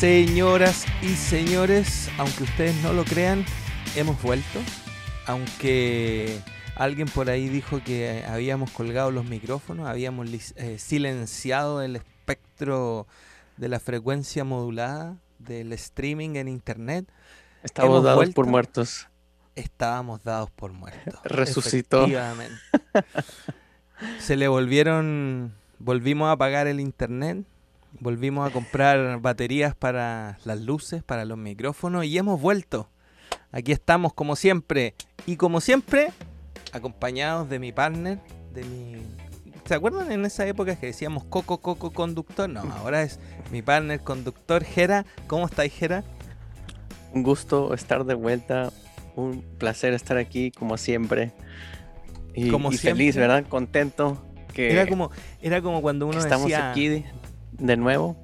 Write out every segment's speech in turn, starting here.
Señoras y señores, aunque ustedes no lo crean, hemos vuelto. Aunque alguien por ahí dijo que habíamos colgado los micrófonos, habíamos eh, silenciado el espectro de la frecuencia modulada del streaming en internet. Estábamos dados por muertos. Estábamos dados por muertos. Resucitó. Se le volvieron, volvimos a apagar el internet Volvimos a comprar baterías para las luces, para los micrófonos y hemos vuelto. Aquí estamos como siempre. Y como siempre, acompañados de mi partner, de mi... ¿Se acuerdan en esa época que decíamos Coco Coco conductor? No, ahora es mi partner conductor, Jera. ¿Cómo estáis, Jera? Un gusto estar de vuelta. Un placer estar aquí, como siempre. Y, como feliz, ¿verdad? Contento. Que era como, era como cuando uno estamos aquí de nuevo.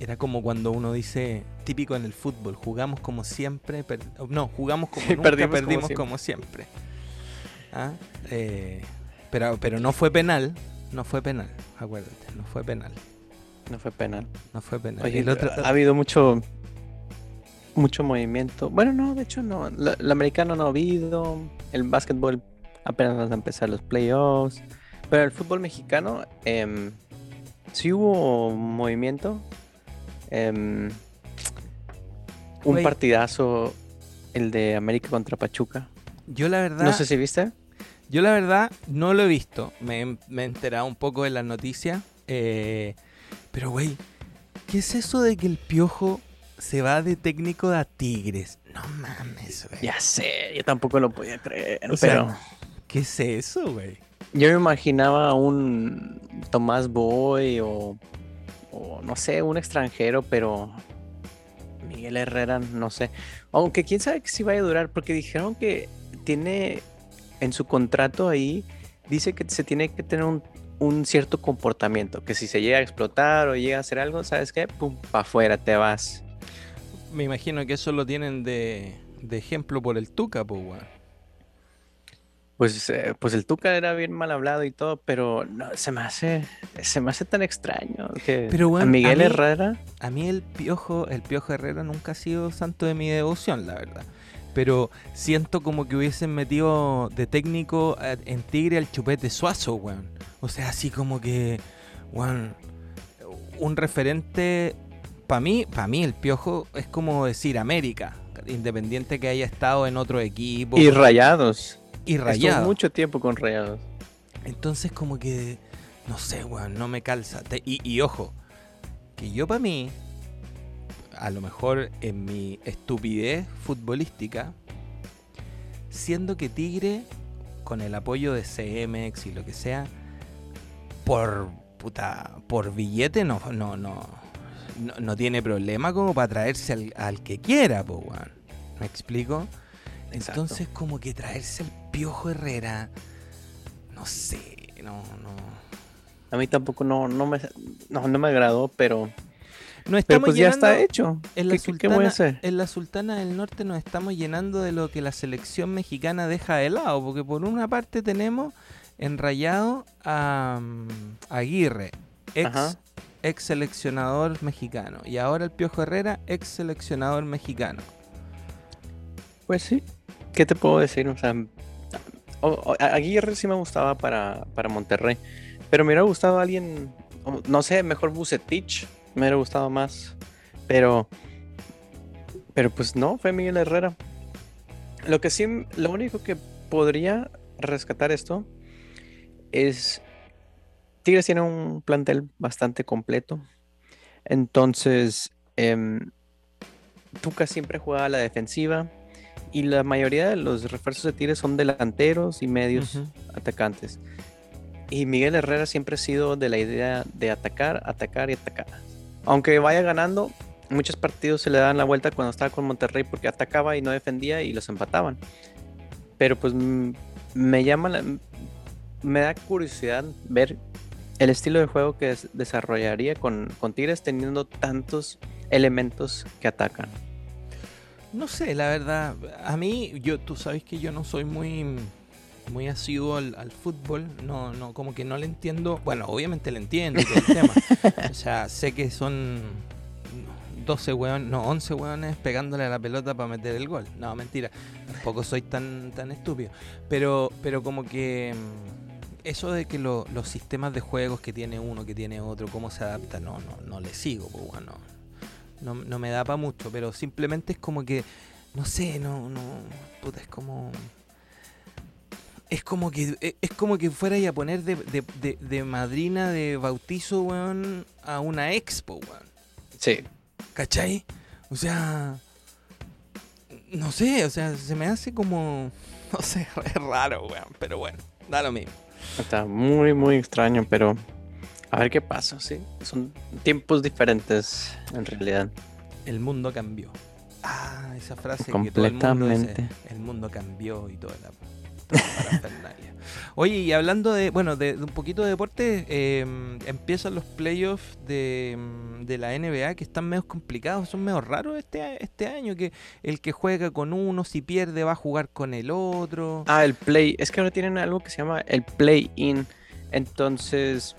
Era como cuando uno dice, típico en el fútbol, jugamos como siempre, no, jugamos como nunca, perdimos, como siempre. ¿Ah? Eh, pero, pero no fue penal, no fue penal, acuérdate, no fue penal. No fue penal. No fue penal. ha habido mucho mucho movimiento. Bueno, no, de hecho no. el americano no ha habido. El básquetbol apenas van a empezar los playoffs. Pero el fútbol mexicano, eh, sí hubo movimiento. Em, un partidazo, el de América contra Pachuca. Yo la verdad... No sé si viste. Yo la verdad no lo he visto. Me, he enterado un poco de las noticias. Eh, pero, güey, ¿qué es eso de que el piojo se va de técnico a Tigres? No mames, güey. Ya sé, yo tampoco lo podía creer. pero... ¿Qué es eso, güey? Yo me imaginaba un Tomás Boy o, no sé, un extranjero, pero Miguel Herrera, no sé. Aunque quién sabe si vaya a durar, porque dijeron que tiene en su contrato ahí, dice que se tiene que tener un, cierto comportamiento, que si se llega a explotar o llega a hacer algo, ¿sabes qué? Pum, para afuera te vas. Me imagino que eso lo tienen de, de ejemplo por el Tuca, pues, pues, eh, pues el Tuca era bien mal hablado y todo, pero no, se me hace, se me hace tan extraño que a Miguel Herrera. A mí el piojo, el piojo Herrera nunca ha sido santo de mi devoción, la verdad. Pero siento como que hubiesen metido de técnico en Tigre al chupete suazo, weón. O sea, así como que, weón, un referente. Para mí, para mí el piojo es como decir América, independiente que haya estado en otro equipo. Y rayados. Y Rayados. mucho tiempo con Rayados. Entonces como que, no sé, weón, no me calza. y, ojo, que yo para mí, a lo mejor en mi estupidez futbolística, siendo que Tigre, con el apoyo de CMX y lo que sea, por puta, por billete no, no, no, no, tiene problema como para traerse al, que quiera, po, weón. ¿Me explico? Entonces, como que traerse el Piojo Herrera, no sé, no, no. A mí tampoco no, no, me, no, me agradó, pero. No estamos pues ya está hecho. En la, Sultana, en la Sultana del Norte nos estamos llenando de lo que la selección mexicana deja de lado, porque por una parte tenemos enrayado a, mm, Aguirre, ex, ex seleccionador mexicano, y ahora el Piojo Herrera, ex seleccionador mexicano. Pues sí, ¿qué te puedo decir? O sea, Aguirre sí me gustaba para, para Monterrey, pero me hubiera gustado alguien, no sé, mejor Bucetich, me hubiera gustado más, pero, pero pues no, fue Miguel Herrera. Lo que sí, lo único que podría rescatar esto es Tigres tiene un plantel bastante completo, entonces eh, Tuca siempre jugaba a la defensiva y la mayoría de los refuerzos de Tigres son delanteros y medios atacantes. Y Miguel Herrera siempre ha sido de la idea de atacar, atacar y atacar. Aunque vaya ganando, muchos partidos se le dan la vuelta cuando estaba con Monterrey porque atacaba y no defendía y los empataban. Pero pues me llama, me da curiosidad ver el estilo de juego que desarrollaría con, con Tigres teniendo tantos elementos que atacan. No sé, la verdad, a mí, yo, tú sabes que yo no soy muy, muy asiduo al, fútbol, no, no, como que no le entiendo, bueno, obviamente le entiendo el tema, o sea, sé que son, 12 weones, no, 11 weones pegándole a la pelota para meter el gol. No, mentira. Tampoco soy tan, tan estúpido. Pero, pero como que mm, eso de que lo- los sistemas de juegos que tiene uno, que tiene otro, cómo se adapta, no, no, no le sigo, pues bueno. No, no me da para mucho, pero simplemente es como que, no sé, no, no, puta, es como... Es como que e- es como que fuera a poner de, de, de- de madrina de bautizo, weón, a una expo, weón. Sí. ¿Cachai? O sea. No sé, o sea, se me hace como. No sé, es raro, weón. Pero bueno, da lo mismo. Está muy, muy extraño, pero a ver qué pasa, sí. Son tiempos diferentes en realidad. El mundo cambió. Ah, esa frase que todo el mundo Completamente. dice. El mundo cambió y toda la, parafernalia. Oye, y hablando de, bueno, de, de un poquito de deporte, eh, empiezan los playoffs de, mm, de la NBA que están medio complicados, son medio raros este, este año, que el que juega con uno, si pierde, va a jugar con el otro. Ah, el play. Es que ahora tienen algo que se llama el play-in. Entonces,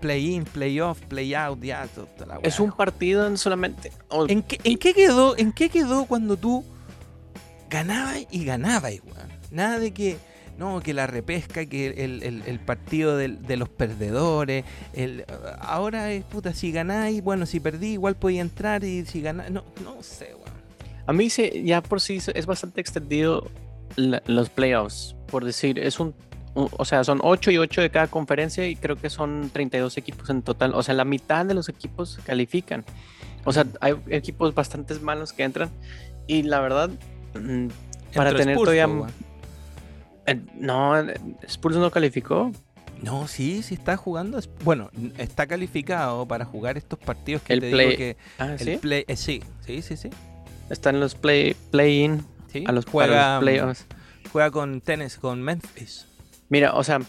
Play-in, play-off, play-out, ya, toda la es un partido en solamente. o- ¿En qué, en qué quedó, ¿En qué quedó cuando tú ganabas y ganabas, weón? Nada de que, no, que la repesca, que el, el- el partido del- de los perdedores. El, ahora es, puta, si ganáis, bueno, si perdí, igual podía entrar y si ganáis, no, no sé, weón. A mí se, ya por sí es bastante extendido la- los playoffs. Por decir, es un. O sea, son 8 y 8 de cada conferencia y creo que son 32 equipos en total. O sea, la mitad de los equipos califican. O sea, hay equipos bastante malos que entran. Y la verdad, mm, Para Entró tener Spurs, todavía eh, no, Spurs no calificó. No, sí, sí está jugando. Bueno, está calificado para jugar estos partidos que El te play- digo que. Ah, El sí. play, eh, sí, sí, sí, sí. Están los play, play-in sí. a los, juega, los playoffs. juega con tenis, con Memphis. Mira, o sea,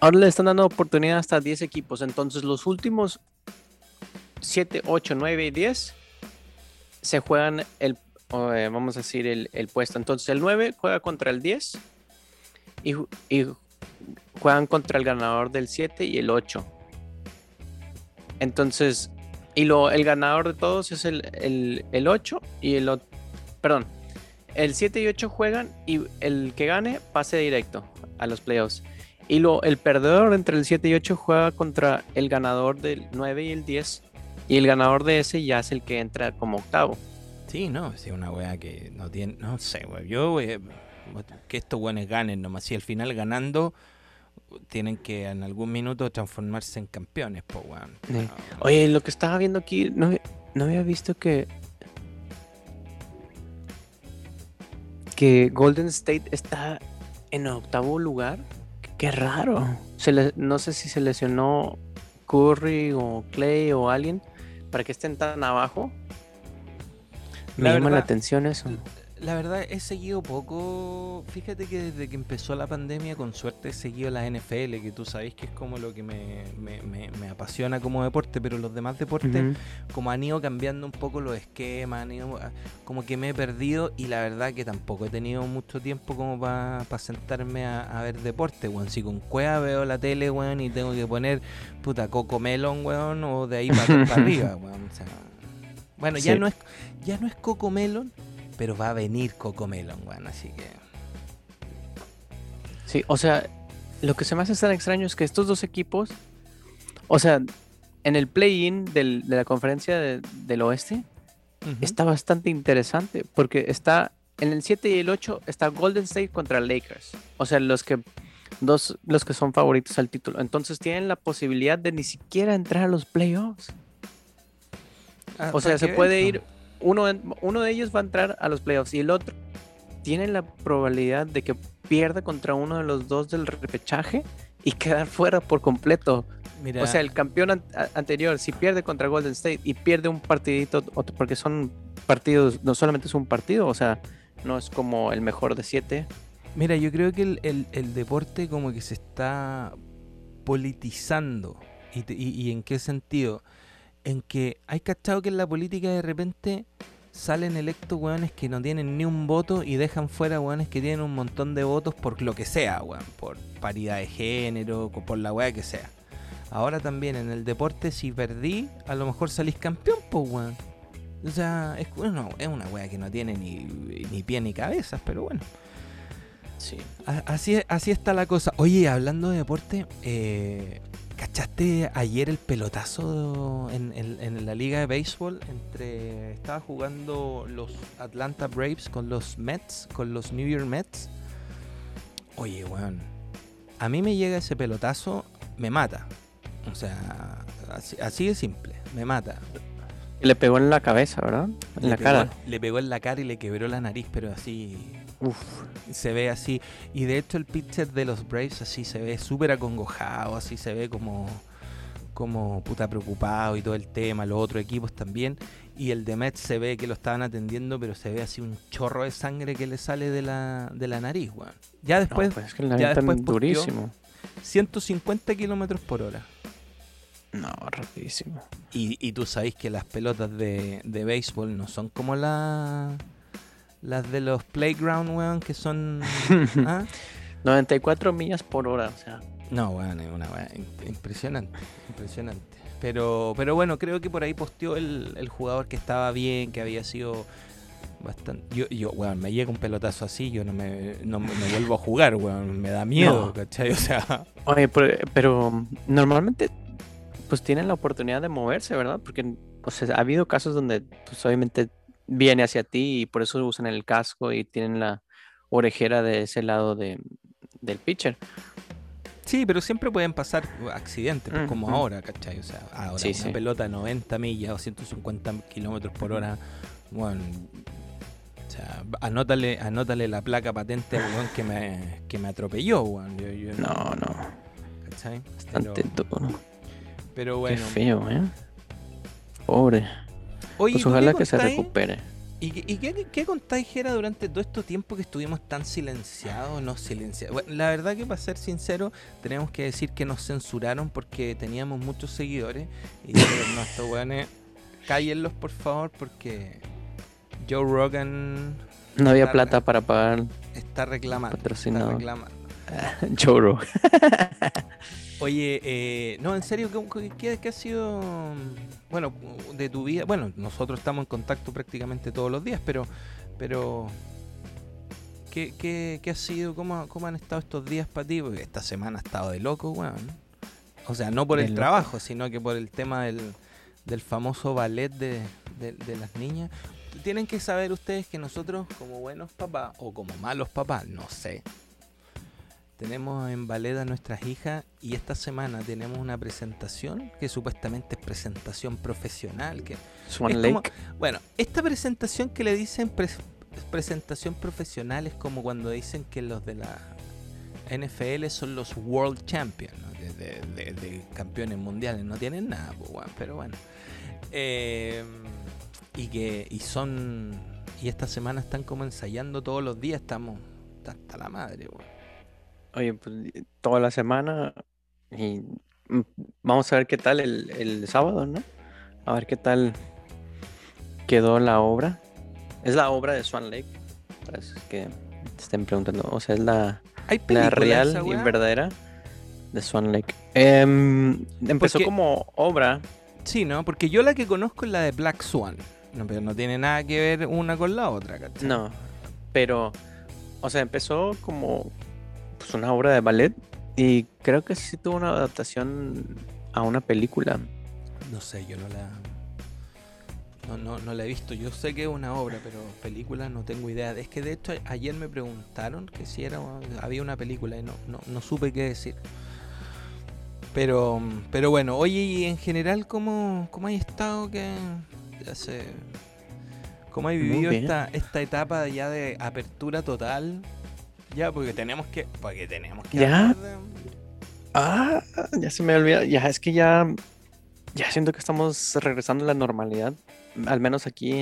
ahora le están dando oportunidad hasta 10 equipos. Entonces, los últimos 7, 8, 9 y 10 se juegan el, eh, vamos a decir, el, el puesto. Entonces, el 9 juega contra el 10 y, y juegan contra el ganador del 7 y el 8. Entonces, y lo, el ganador de todos es el, el, el 8 y el ot- Perdón, el 7 y 8 juegan y el que gane pase directo a los playoffs. Y lo, el perdedor entre el 7 y 8 juega contra el ganador del 9 y el 10. Y el ganador de ese ya es el que entra como octavo. Sí, no, es una weá que no tiene, no sé, weón. Yo, eh, que estos weones ganen nomás. Si al final ganando, tienen que en algún minuto transformarse en campeones, po, weón. Sí. Oye, lo que estaba viendo aquí, no, no había visto que. Que Golden State está en octavo lugar. Qué raro. Se le- no sé si se lesionó Curry o Clay o alguien para que estén tan abajo. Me La llama la atención eso. La verdad, he seguido poco. Fíjate que desde que empezó la pandemia, con suerte he seguido la NFL, que tú sabes que es como lo que me, me- me- me apasiona como deporte, pero los demás deportes, como han ido cambiando un poco los esquemas, han ido, ah, como que me he perdido y la verdad que tampoco he tenido mucho tiempo como para sentarme a, a ver deporte, weón. Si con cueva veo la tele, weón, y tengo que poner puta Coco Melon, weón, o de ahí para arriba, weón. o sea, bueno, ya no es ya no es Coco Melon, pero va a venir Coco Melon, weón, así que Sí, o sea, lo que se me hace tan extraño es que estos dos equipos, o sea, en el play-in de la conferencia de- del oeste, está bastante interesante porque está en el 7 y el 8 está Golden State contra Lakers. O sea, los que dos los que son favoritos al título. Entonces tienen la posibilidad de ni siquiera entrar a los playoffs. Ah, O sea, se puede ir uno uno de ellos va a entrar a los playoffs y el otro tiene la probabilidad de que pierda contra uno de los dos del repechaje y quedar fuera por completo. Mira, O sea, el campeón an- anterior, si pierde contra Golden State y pierde un partidito, porque son partidos, no solamente es un partido, o sea, no es como el mejor de siete. Mira, yo creo que el, el- el deporte como que se está politizando. ¿Y, te- y- y en qué sentido? En que hay cachado que en la política de repente salen electos weones que no tienen ni un voto y dejan fuera weones que tienen un montón de votos por lo que sea, weón. Por paridad de género, por la weá que sea. Ahora también en el deporte, si perdí, a lo mejor salís campeón, pues weón. O sea, es, bueno, es una wea que no tiene ni, ni pie ni cabezas, pero bueno. Sí. Así, así está la cosa. Oye, hablando de deporte, eh, ¿cachaste ayer el pelotazo en, en- en la liga de béisbol? Entre estaba jugando los Atlanta Braves con los Mets, con los New York Mets. Oye, weón, a mí me llega ese pelotazo, me mata. O sea, así, así de simple, me mata. Le pegó en la cabeza, ¿verdad? En Le la pegó- cara. Le pegó en la cara y le quebró la nariz, pero así Uf. se ve así. Y de hecho el pitcher de los Braves así se ve súper acongojado, así se ve como, como puta preocupado y todo el tema, los otros equipos también. Y el de Mets se ve que lo estaban atendiendo, pero se ve así un chorro de sangre que le sale de la, de la nariz, weón. Ya No, después, pues es que la ya después durísimo. 150 kilómetros por hora. No, rapidísimo. Y, y tú sabes que las pelotas de, de béisbol no son como la, las de los playground, weón, que son... ¿ah? 94 millas por hora, o sea. No, weón, es una weá in- impresionante, impresionante. Pero, pero bueno, creo que por ahí posteó el, el jugador que estaba bien, que había sido bastante... Yo, yo weón, me llega un pelotazo así, yo no me, no me- me vuelvo a jugar, weón, me da miedo, No. ¿cachai? O sea, Oye, pero, pero normalmente pues tienen la oportunidad de moverse, ¿verdad? Porque o sea, ha habido casos donde pues obviamente viene hacia ti y por eso usan el casco y tienen la orejera de ese lado de, del pitcher. sí, pero siempre pueden pasar accidentes, pues, como ahora, ¿cachai? O sea, ahora Sí, una sí. pelota a 90 millas o 150 kilómetros por hora, bueno... O sea, anótale, anótale la placa patente al weón que me, que me atropelló, weón. Yo- yo No, no, ¿cachai? bastante Pero, duro. pero Qué bueno. feo, ¿eh? Pobre. Oye, Pues ¿tú qué ojalá que se recupere. ¿Y, qué- y qué, qué contáis, Jera, durante todo este tiempo que estuvimos tan silenciados? No silenciados. Bueno, la verdad que para ser sincero, tenemos que decir que nos censuraron porque teníamos muchos seguidores. Y estos weones, cállenlos por favor porque Joe Rogan No había Está- plata para pagar está reclamando. Está Patrocinador. reclamando. choro. Oye, eh, no, en serio, ¿qué, qué- qué ha sido, bueno, de tu vida? Bueno, nosotros estamos en contacto prácticamente todos los días, pero, pero, ¿qué, qué, qué ha sido? ¿Cómo, ¿Cómo han estado estos días para ti? Porque esta semana ha estado de loco, weón. O sea, no por el loco. trabajo, sino que por el tema del, del famoso ballet de, de- de las niñas. Tienen que saber ustedes que nosotros, como buenos papás, o como malos papás, no sé, tenemos en ballet a nuestras hijas y esta semana tenemos una presentación que supuestamente es presentación profesional. Que, Swan es Lake. como- bueno, esta presentación que le dicen pres- presentación profesional es como cuando dicen que los de la NFL son los World Champions, ¿no? de, de- de- de campeones mundiales. No tienen nada, pero bueno. Eh, y que y son y esta semana están como ensayando todos los días. Estamos hasta la madre, weón. Oye, pues toda la semana y mm, vamos a ver qué tal el, el sábado, ¿no? A ver qué tal quedó la obra. Es la obra de Swan Lake, para los que estén preguntando. O sea, es la, Hay la real esa y verdadera de Swan Lake. Em, empezó Porque- como obra. Sí, ¿no? Porque yo la que conozco es la de Black Swan. No, pero no tiene nada que ver una con la otra, ¿cachai? No, pero, o sea, empezó como pues, una obra de ballet y creo que sí tuvo una adaptación a una película. No sé, yo no la. No, no, no la he visto. Yo sé que es una obra, pero película no tengo idea. Es que de hecho ayer me preguntaron que si era había una película y no, no, no supe qué decir. Pero, pero bueno, oye, y en general, ¿cómo, cómo hay estado? que ya sé, ¿Cómo hay vivido esta, esta etapa ya de apertura total? Ya, porque tenemos que. Porque tenemos que ¿Ya? de- Ah, ya se me olvida. Ya es que ya, ya siento que estamos regresando a la normalidad, al menos aquí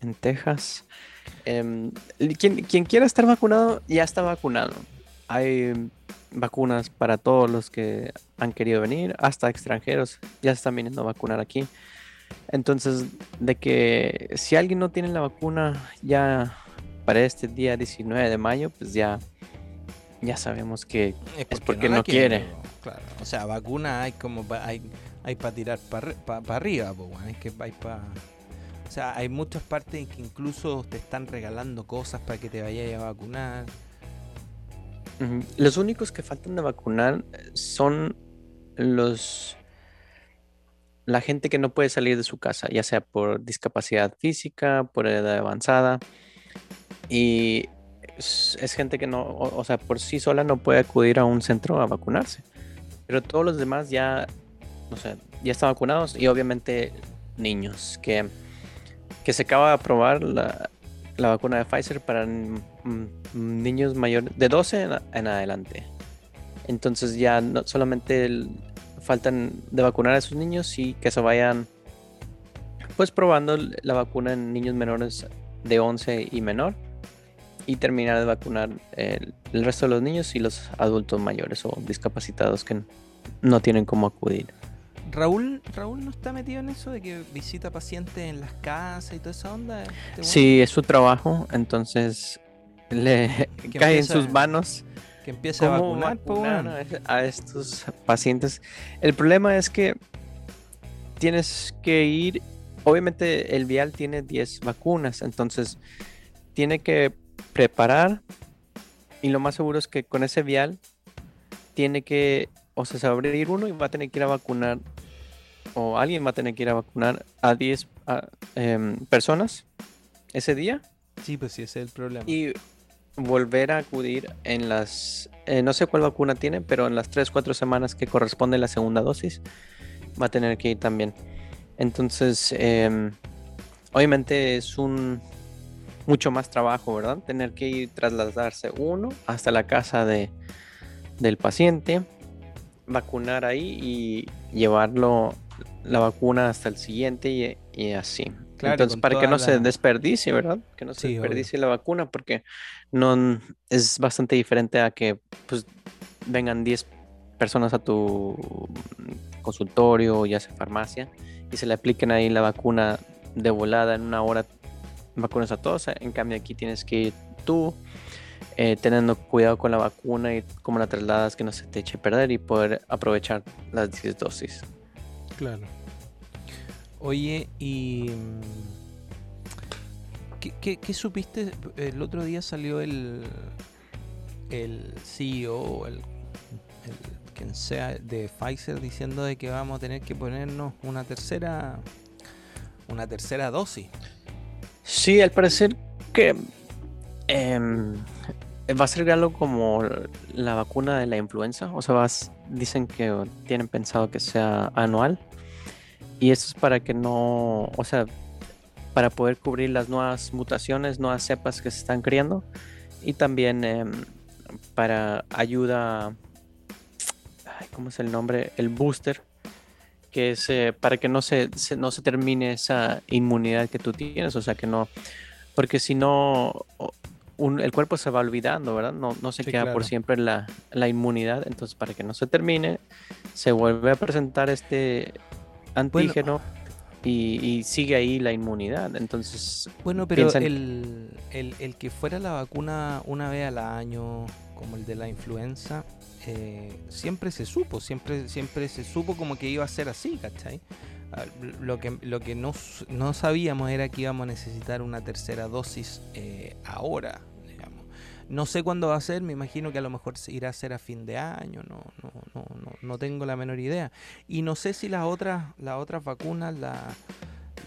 en Texas. Em, quien, quien quiera estar vacunado ya está vacunado. Hay vacunas para todos los que han querido venir, hasta extranjeros ya se están viniendo a vacunar aquí. Entonces, de que si alguien no tiene la vacuna ya para este día 19 de mayo, pues ya, ya sabemos que Es porque la no quiere. Claro. O sea, vacuna hay como pa- hay, hay para tirar para arriba, pues, hay que hay para O sea, hay muchas partes en que incluso te están regalando cosas para que te vayas a vacunar. Los únicos que faltan de vacunar eh, son los la gente que no puede salir de su casa, ya sea por discapacidad física, por edad avanzada, y es, gente que no, o, sea, por sí sola no puede acudir a un centro a vacunarse. Pero todos los demás ya, o sea, ya están vacunados y obviamente niños, que, que se acaba de aprobar la, la vacuna de Pfizer para niños mayores de 12 en, adelante. Entonces ya no solamente faltan de vacunar a esos niños y que se vayan pues probando la vacuna en niños menores de 11 y menor y terminar de vacunar el, el resto de los niños y los adultos mayores o discapacitados que no tienen cómo acudir. Raúl, Raúl no está metido en eso de que visita pacientes en las casas y toda esa onda. este? Sí, es su trabajo, entonces le Que cae en sus manos Que empiece a vacunar, vacunar a estos pacientes. El problema es que tienes que ir, obviamente el vial tiene 10 vacunas, entonces tiene que preparar y lo más seguro es que con ese vial tiene que, o sea, se va a abrir uno y va a tener que ir a vacunar, o alguien va a tener que ir a vacunar a 10 a, em, personas ese día Sí, pues sí, ese es el problema. y volver a acudir en las, eh, no sé cuál vacuna tiene, pero en las 3, 4 semanas que corresponde la segunda dosis, va a tener que ir también. Entonces, em, obviamente es un mucho más trabajo, ¿verdad? Tener que ir trasladarse uno hasta la casa de, del paciente, vacunar ahí y llevarlo la vacuna hasta el siguiente y, y así. Claro, Entonces, para que no se desperdicie, ¿verdad? Que no se Sí, obvio. desperdicie la vacuna porque no es bastante diferente a que pues vengan 10 personas a tu consultorio, ya sea farmacia, y se le apliquen ahí la vacuna de volada en una hora, vacunas a todos. En cambio aquí tienes que ir tú, eh, teniendo cuidado con la vacuna y cómo la trasladas, que no se te eche a perder y poder aprovechar las 10 dosis. Claro. Oye, y. mm, ¿Qué, supiste? El otro día salió el. El CEO, el, el. quien sea de Pfizer diciendo de que vamos a tener que ponernos una tercera. Una tercera dosis. Sí, al parecer que em, va a ser algo como la vacuna de la influenza. O sea, vas- dicen que tienen pensado que sea anual. Y eso es para que no, o sea, para poder cubrir las nuevas mutaciones, nuevas cepas que se están creando. Y también em, para ayuda, ay, ¿cómo es el nombre? El booster que es eh, para que no se, se- no se termine esa inmunidad que tú tienes, o sea que no, porque si no, un- el cuerpo se va olvidando, ¿verdad? No, no se Sí, queda claro. por siempre la, la inmunidad, entonces para que no se termine, se vuelve a presentar este antígeno y, y sigue ahí la inmunidad, entonces Bueno, pero piensan- el, el, el que fuera la vacuna una vez al año, como el de la influenza, siempre se supo, siempre, siempre se supo como que iba a ser así, ¿cachai? Ah, Lo que, lo que no, no sabíamos era que íbamos a necesitar una tercera dosis eh, ahora. No sé cuándo va a ser, me imagino que a lo mejor irá a ser a fin de año, no, no, no, no, no tengo la menor idea. Y no sé si las otras, las otras vacunas, la,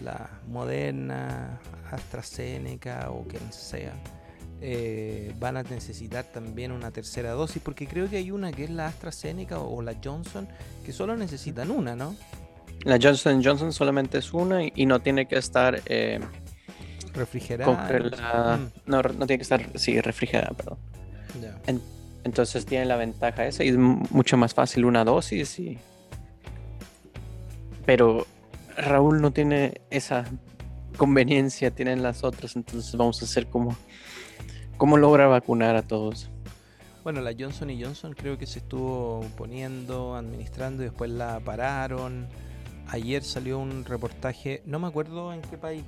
la Moderna, AstraZeneca o quien sea, eh, van a necesitar también una tercera dosis, porque creo que hay una que es la AstraZeneca o, la Johnson, que solo necesitan una, ¿no? la Johnson Johnson solamente es una y, y no tiene que estar eh, Refrigerada. Mm, no, no tiene que estar, sí, refrigerada, perdón. Entonces tiene la ventaja esa y es mu- mucho más fácil una dosis y... Pero Raúl no tiene esa conveniencia, tienen las otras, entonces vamos a hacer como... ¿Cómo logra vacunar a todos? Bueno, la Johnson y Johnson creo que se estuvo poniendo, administrando y después la pararon. Ayer salió un reportaje, no me acuerdo en qué país,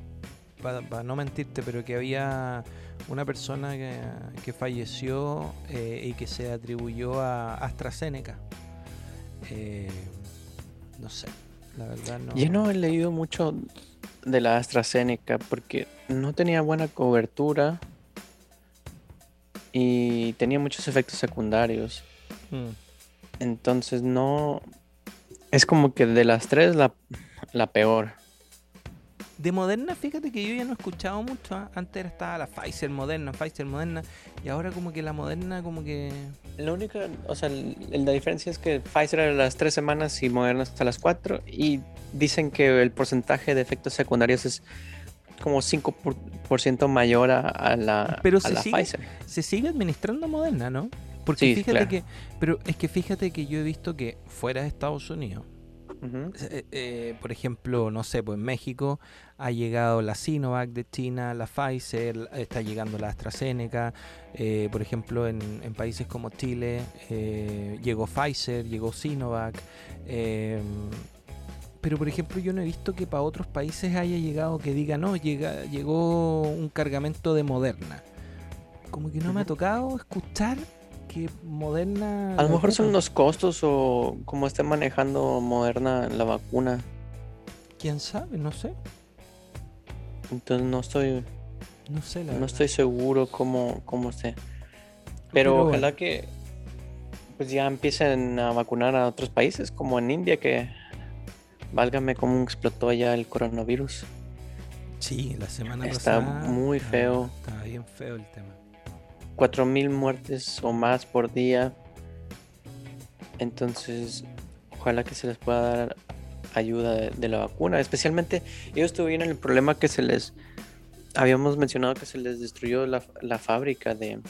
para no mentirte, pero que había una persona que, que falleció eh, y que se atribuyó a AstraZeneca. Eh, no sé, la verdad no. Yo no he leído mucho de la AstraZeneca porque no tenía buena cobertura y tenía muchos efectos secundarios. Mm. Entonces no... Es como que de las tres la, la peor. De Moderna, fíjate que yo ya no he escuchado mucho. ¿ah? Antes estaba la Pfizer Moderna, Pfizer Moderna. Y ahora como que la Moderna como que... La única, o sea, la diferencia es que Pfizer a las tres semanas y Moderna hasta las cuatro. Y dicen que el porcentaje de efectos secundarios es como 5% mayor a, a la, Pero a se la sigue- Pfizer. Se sigue administrando Moderna, ¿no? Porque Sí, fíjate claro. que... Pero es que fíjate que yo he visto que fuera de Estados Unidos... Eh, eh, por ejemplo, no sé, pues en México ha llegado la Sinovac de China, la Pfizer, está llegando la AstraZeneca. eh, por ejemplo, en, en países como Chile eh, llegó Pfizer, llegó Sinovac. Pero, por ejemplo, yo no he visto que para otros países haya llegado que diga, no, llega, llegó un cargamento de Moderna. Como que no me ha tocado escuchar que Moderna... A lo mejor son los costos o cómo esté manejando Moderna la vacuna. ¿Quién sabe? No sé. Entonces no estoy, No sé, la no verdad. estoy seguro cómo, cómo esté. Pero, Pero ojalá bueno. que pues ya empiecen a vacunar a otros países, como en India, que válgame cómo explotó allá el coronavirus. Sí, la semana Está pasada. muy feo. Estaba bien feo el tema. 4.000 muertes o más por día. Entonces, ojalá que se les pueda dar ayuda de, de la vacuna. Especialmente, ellos tuvieron el problema que se les... Habíamos mencionado que se les destruyó la, la fábrica de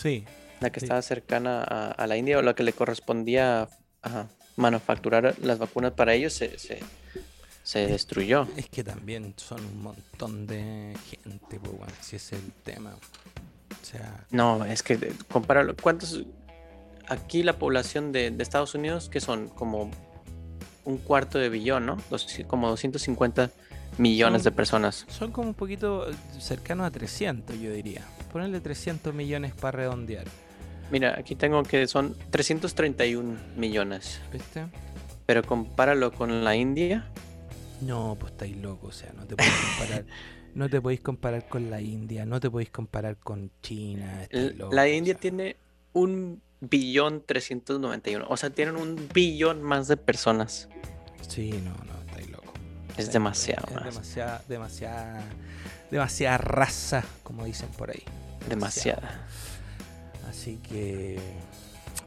Sí, la que Sí. estaba cercana a, a la India o la que le correspondía a manufacturar las vacunas para ellos se, se, se destruyó. es que también son un montón de gente, pues, bueno, si es el tema. O sea, No, es que eh, compáralo. ¿Cuántos? Aquí la población de, de Estados Unidos, que son como un cuarto de billón, ¿no? Dos- como 250 millones de Son- personas. son como un poquito eh, cercanos a 300, yo diría. Ponerle 300 millones para redondear, Mira, aquí tengo que son 331 millones. ¿viste? Pero compáralo con la India. No, pues estáis locos, o sea, no te podéis comparar. no te podéis comparar con la India, no te podéis comparar con China. La o India sea. tiene un billón 391. O sea, tienen un billón más de personas. Sí, no, no, estáis locos. Es demasiado Es más. demasiada, demasiada, demasiada raza, como dicen por ahí. Demasiada. Así que,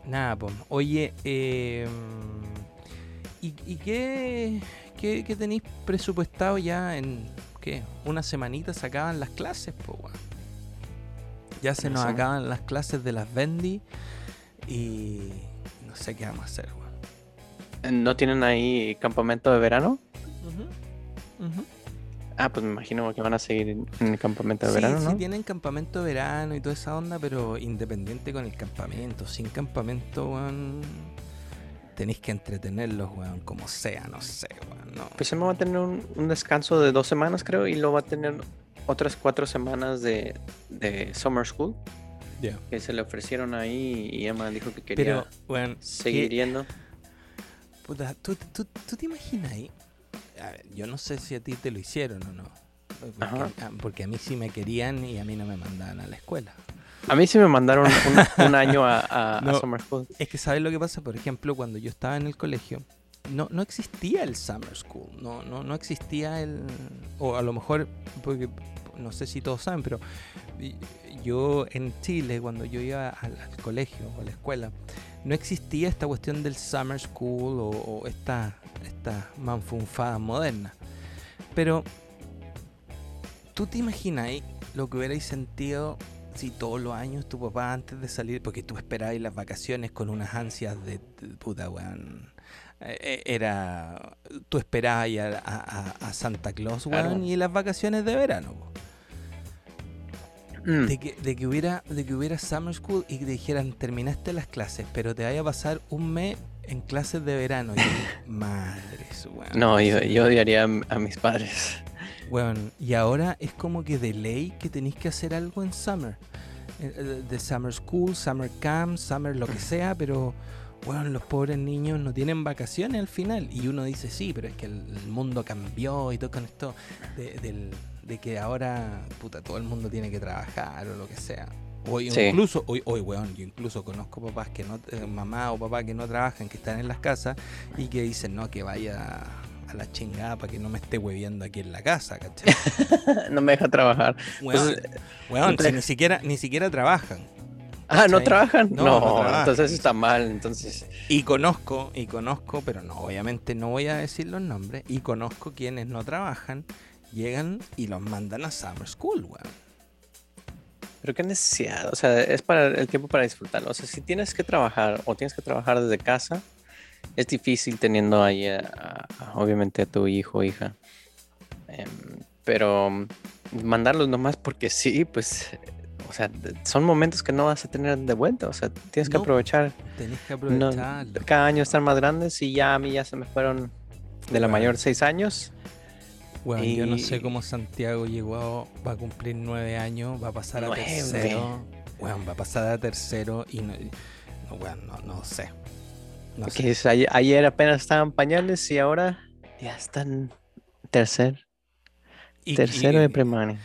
nada, pues. Oye, eh, ¿y, y qué, qué, qué tenéis presupuestado ya en, qué? Una semanita se acaban las clases, pues, weón. Ya se nos acaban las clases de las Bendy y no sé qué vamos a hacer, weón. ¿No tienen ahí campamento de verano? Ujú, ujú. Ah, pues me imagino que van a seguir en el campamento de Sí, verano, sí ¿no? tienen campamento de verano y toda esa onda, pero independiente con el campamento. Sin campamento, weón, tenéis que entretenerlos, weón, como sea, no sé, weón, no. Pues Emma va a tener un, un descanso de dos semanas, creo, y luego va a tener otras cuatro semanas de, de Summer School Ya. que se le ofrecieron ahí y Emma dijo que quería Pero, weón, seguir ¿qué- yendo. puta, ¿tú, tú, tú te imaginas ahí? Yo no sé si a ti te lo hicieron o no. Porque, ah, porque a mí sí me querían y a mí no me mandaban a la escuela. A mí sí me mandaron un, un año a, a- a No. Summer School. Es que sabes lo que pasa, por ejemplo, cuando yo estaba en el colegio, no, no existía el summer school, no, no, no existía el, o a lo mejor, porque no sé si todos saben, pero yo en Chile, cuando yo iba al, al colegio o a la escuela, no existía esta cuestión del summer school o, o esta, esta manfunfada moderna. Pero, ¿tú te imaginas lo que hubierais sentido si todos los años tu papá antes de salir, porque tú esperabas las vacaciones con unas ansias de, de puta, weón. eh, eh, Era. Tú esperabas a, a- a Santa Claus, Claro. weón, y las vacaciones de verano. po. Mm. De que, de que hubiera, de que hubiera Summer School y que dijeran terminaste las clases, pero te vaya a pasar un mes en clases de verano. Y madres, weón. No, yo, yo odiaría a, a mis padres. Weón, y ahora es como que de ley que tenéis que hacer algo en Summer. Eh, eh, De Summer School, Summer Camp, Summer lo que sea, pero Bueno, los pobres niños no tienen vacaciones al final. Y uno dice, sí, pero es que el, el mundo cambió y todo con esto de, del- de que ahora, puta, todo el mundo tiene que trabajar o lo que sea. O incluso, hoy, hoy, weón, yo incluso conozco papás que no, eh, mamá o papá que no trabajan, que están en las casas y que dicen, no, que vaya a la chingada para que no me esté hueviendo aquí en la casa, ¿cachai? no me deja trabajar. Weón, weón, entonces- si ni siquiera, ni siquiera trabajan. ah, ¿no trabajan? No, No, no trabajan. entonces está mal. Entonces, Y conozco, y conozco, pero no, obviamente no voy a decir los nombres, y conozco quienes no trabajan, llegan y los mandan a Summer School, weón. Pero qué necesidad. O sea, es para el tiempo para disfrutarlo. O sea, si tienes que trabajar o tienes que trabajar desde casa, es difícil teniendo ahí, a- a- obviamente, a tu hijo o hija. Em, pero mm, mandarlos nomás porque sí, pues, o sea, son momentos que no vas a tener de vuelta. O sea, tienes que No. aprovechar. Tenés que No, aprovecharlo. cada año están más grandes y ya a mí ya se me fueron de la Bueno. mayor seis años. Weón, yo no sé y- cómo Santiago llegó, va a cumplir nueve años, va a pasar a Nueve. tercero. Weón, va a pasar a tercero y no, no, weón, no, no sé. No sé. Ayer, ayer apenas estaban pañales y ahora ya están tercer, Y- tercero y- de primaria.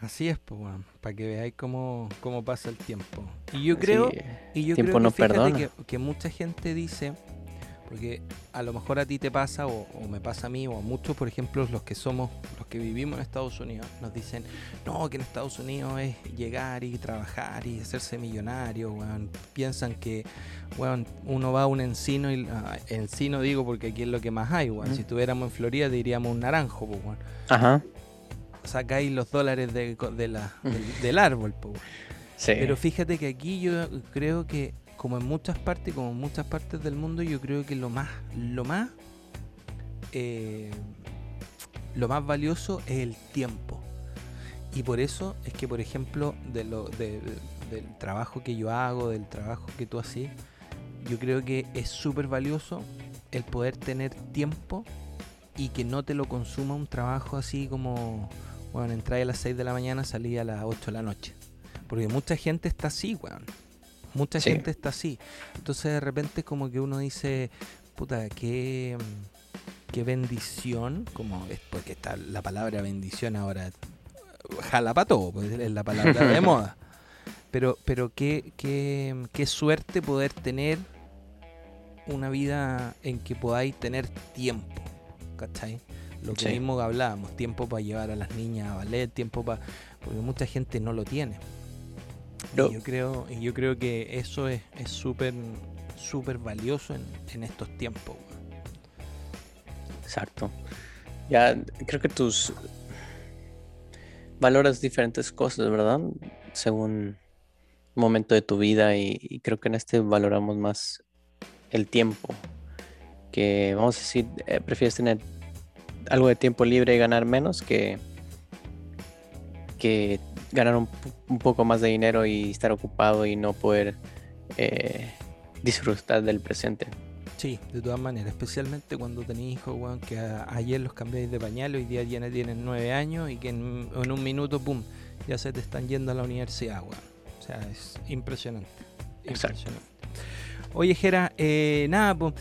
Así es, pues, weón, para que veáis cómo, cómo pasa el tiempo. Y yo Sí, creo, Y yo Tiempo creo que, no fíjate perdona. que, que mucha gente dice, porque a lo mejor a ti te pasa, o, o me pasa a mí, o a muchos, por ejemplo, los que somos, los que vivimos en Estados Unidos, nos dicen, no, que en Estados Unidos es llegar y trabajar y hacerse millonario, weón. Piensan que, weón, uno va a un encino, y ah, encino digo porque aquí es lo que más hay, weón. Mm. Si estuviéramos en Florida diríamos un naranjo, pues, weón. Ajá. Sacáis los dólares de, de la- del, del árbol, pues, weón. Sí. Pero fíjate que aquí yo creo que, como en muchas partes, como en muchas partes del mundo, yo creo que lo más, lo más, eh, lo más valioso es el tiempo. Y por eso es que, por ejemplo, de lo, de- de- del trabajo que yo hago, del trabajo que tú haces, yo creo que es súper valioso el poder tener tiempo y que no te lo consuma un trabajo así como, bueno, entrar a las 6 de la mañana, salí a las 8 de la noche. Porque mucha gente está así, weón. Mucha Sí. gente está así. Entonces de repente como que uno dice, puta, qué, qué bendición, como es porque está la palabra bendición ahora jala para todo, pues es la palabra de moda. Pero, pero qué, qué, qué suerte poder tener una vida en que podáis tener tiempo, ¿cachai? Lo que Sí. mismo que hablábamos, tiempo para llevar a las niñas a ballet, tiempo para... Porque mucha gente no lo tiene. No. Y yo creo, y yo creo que eso es es súper súper valioso en, en estos tiempos. Exacto. Ya creo que tus valoras diferentes cosas, ¿verdad? Según momento de tu vida y, y creo que en este valoramos más el tiempo. Que vamos a decir, eh, prefieres tener algo de tiempo libre y ganar menos que que ganar un, un poco más de dinero y estar ocupado y no poder eh, disfrutar del presente. Sí, de todas maneras, especialmente cuando tenéis hijos, weón, que a- ayer los cambiáis de pañal, hoy día ya tienen nueve años y que en, en un minuto, pum, ya se te están yendo a la universidad, weón. O sea, es impresionante. Exacto. impresionante. Oye, Jera, eh, nada, pues,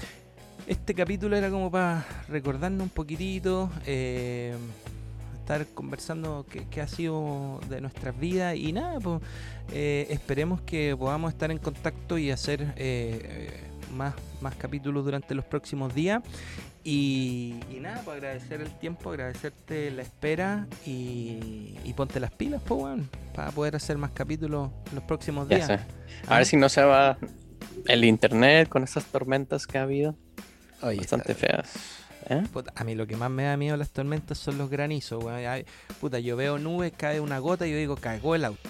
este capítulo era como para recordarnos un poquitito, eh, estar conversando qué, qué ha sido de nuestras vidas y nada, pues eh, esperemos que podamos estar en contacto y hacer eh, eh, más, más capítulos durante los próximos días. Y, y nada, pues agradecer el tiempo, agradecerte la espera y, y ponte las pilas, pues, weón, para poder hacer más capítulos los próximos Ya días. sé. A Ah. ver si no se va el internet con estas tormentas que ha habido. Oye, Bastante feas. ¿Eh? Puta, a mí lo que más me da miedo las tormentas son los granizos, weón. Puta, yo veo nubes, cae una gota y yo digo, cagó el auto.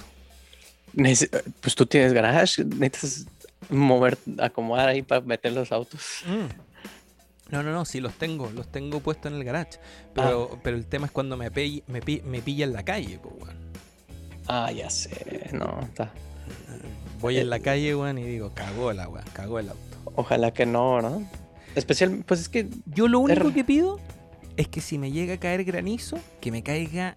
Nece- Pues tú tienes garage, necesitas mover, acomodar ahí para meter los autos. Mm. No, no, no, sí los tengo, los tengo puestos en el garage. Pero, pero el tema es cuando me, pe- me, pi- me pilla en la calle, pues, weón. Ah, ya sé, no, está. Voy en la calle, weón, y digo, cagó la weón, cagó el auto. Ojalá que no, ¿verdad? Especial, pues es que Yo lo único Er- que pido es que si me llega a caer granizo, que me caiga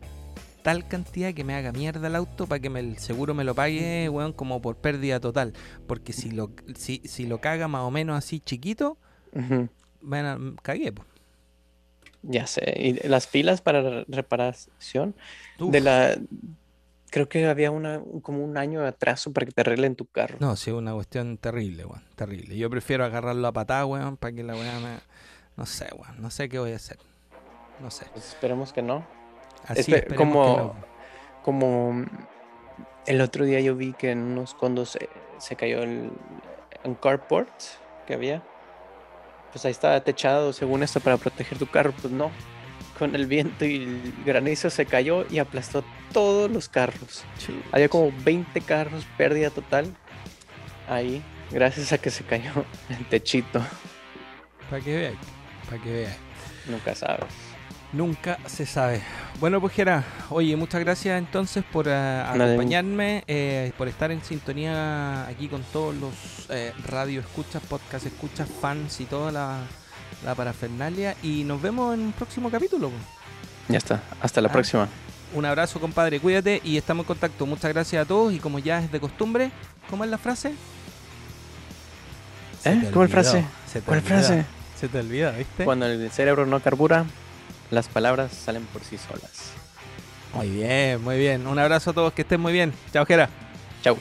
tal cantidad que me haga mierda el auto para que me- el seguro me lo pague, weón, como por pérdida total. Porque si lo, si, si lo caga más o menos así chiquito, Ujú, bueno, cagué, po. Ya sé. Y las pilas para re- reparación Uf. de la... Creo que había una, un- como un año de atraso para que te arreglen tu carro. No, sí, una cuestión terrible, weón, terrible. Yo prefiero agarrarlo a patada, weón, para que la weá me... No sé, weón, no sé qué voy a hacer. No sé. Pues esperemos que no. Así Espe- esperemos como- que no. Como el otro día yo vi que en unos condos se, se cayó el un carport que había. Pues ahí estaba techado según esto para proteger tu carro. Pues no. Con el viento y el granizo se cayó y aplastó todos los carros. Había como 20 carros, pérdida total. Ahí, gracias a que se cayó el techito. Para que veáis, para que veáis. Nunca sabes. Nunca se sabe. Bueno, pues Jera, oye, muchas gracias entonces por eh, acompañarme, eh, por estar en sintonía aquí con todos los eh, radio escuchas, podcast escuchas, fans y toda la, la parafernalia. Y nos vemos en un próximo capítulo. Ya está. Hasta la Ah. próxima. Un abrazo, compadre, cuídate y estamos en contacto. Muchas gracias a todos y como ya es de costumbre, ¿cómo es la frase? Se ¿Eh? ¿Cómo el olvidó, frase? ¿Cuál frase? Se te olvida, ¿viste? Cuando el cerebro no carbura, las palabras salen por sí solas. Muy bien, muy bien. Un abrazo a todos, que estén muy bien. Chao, Jera. Chau.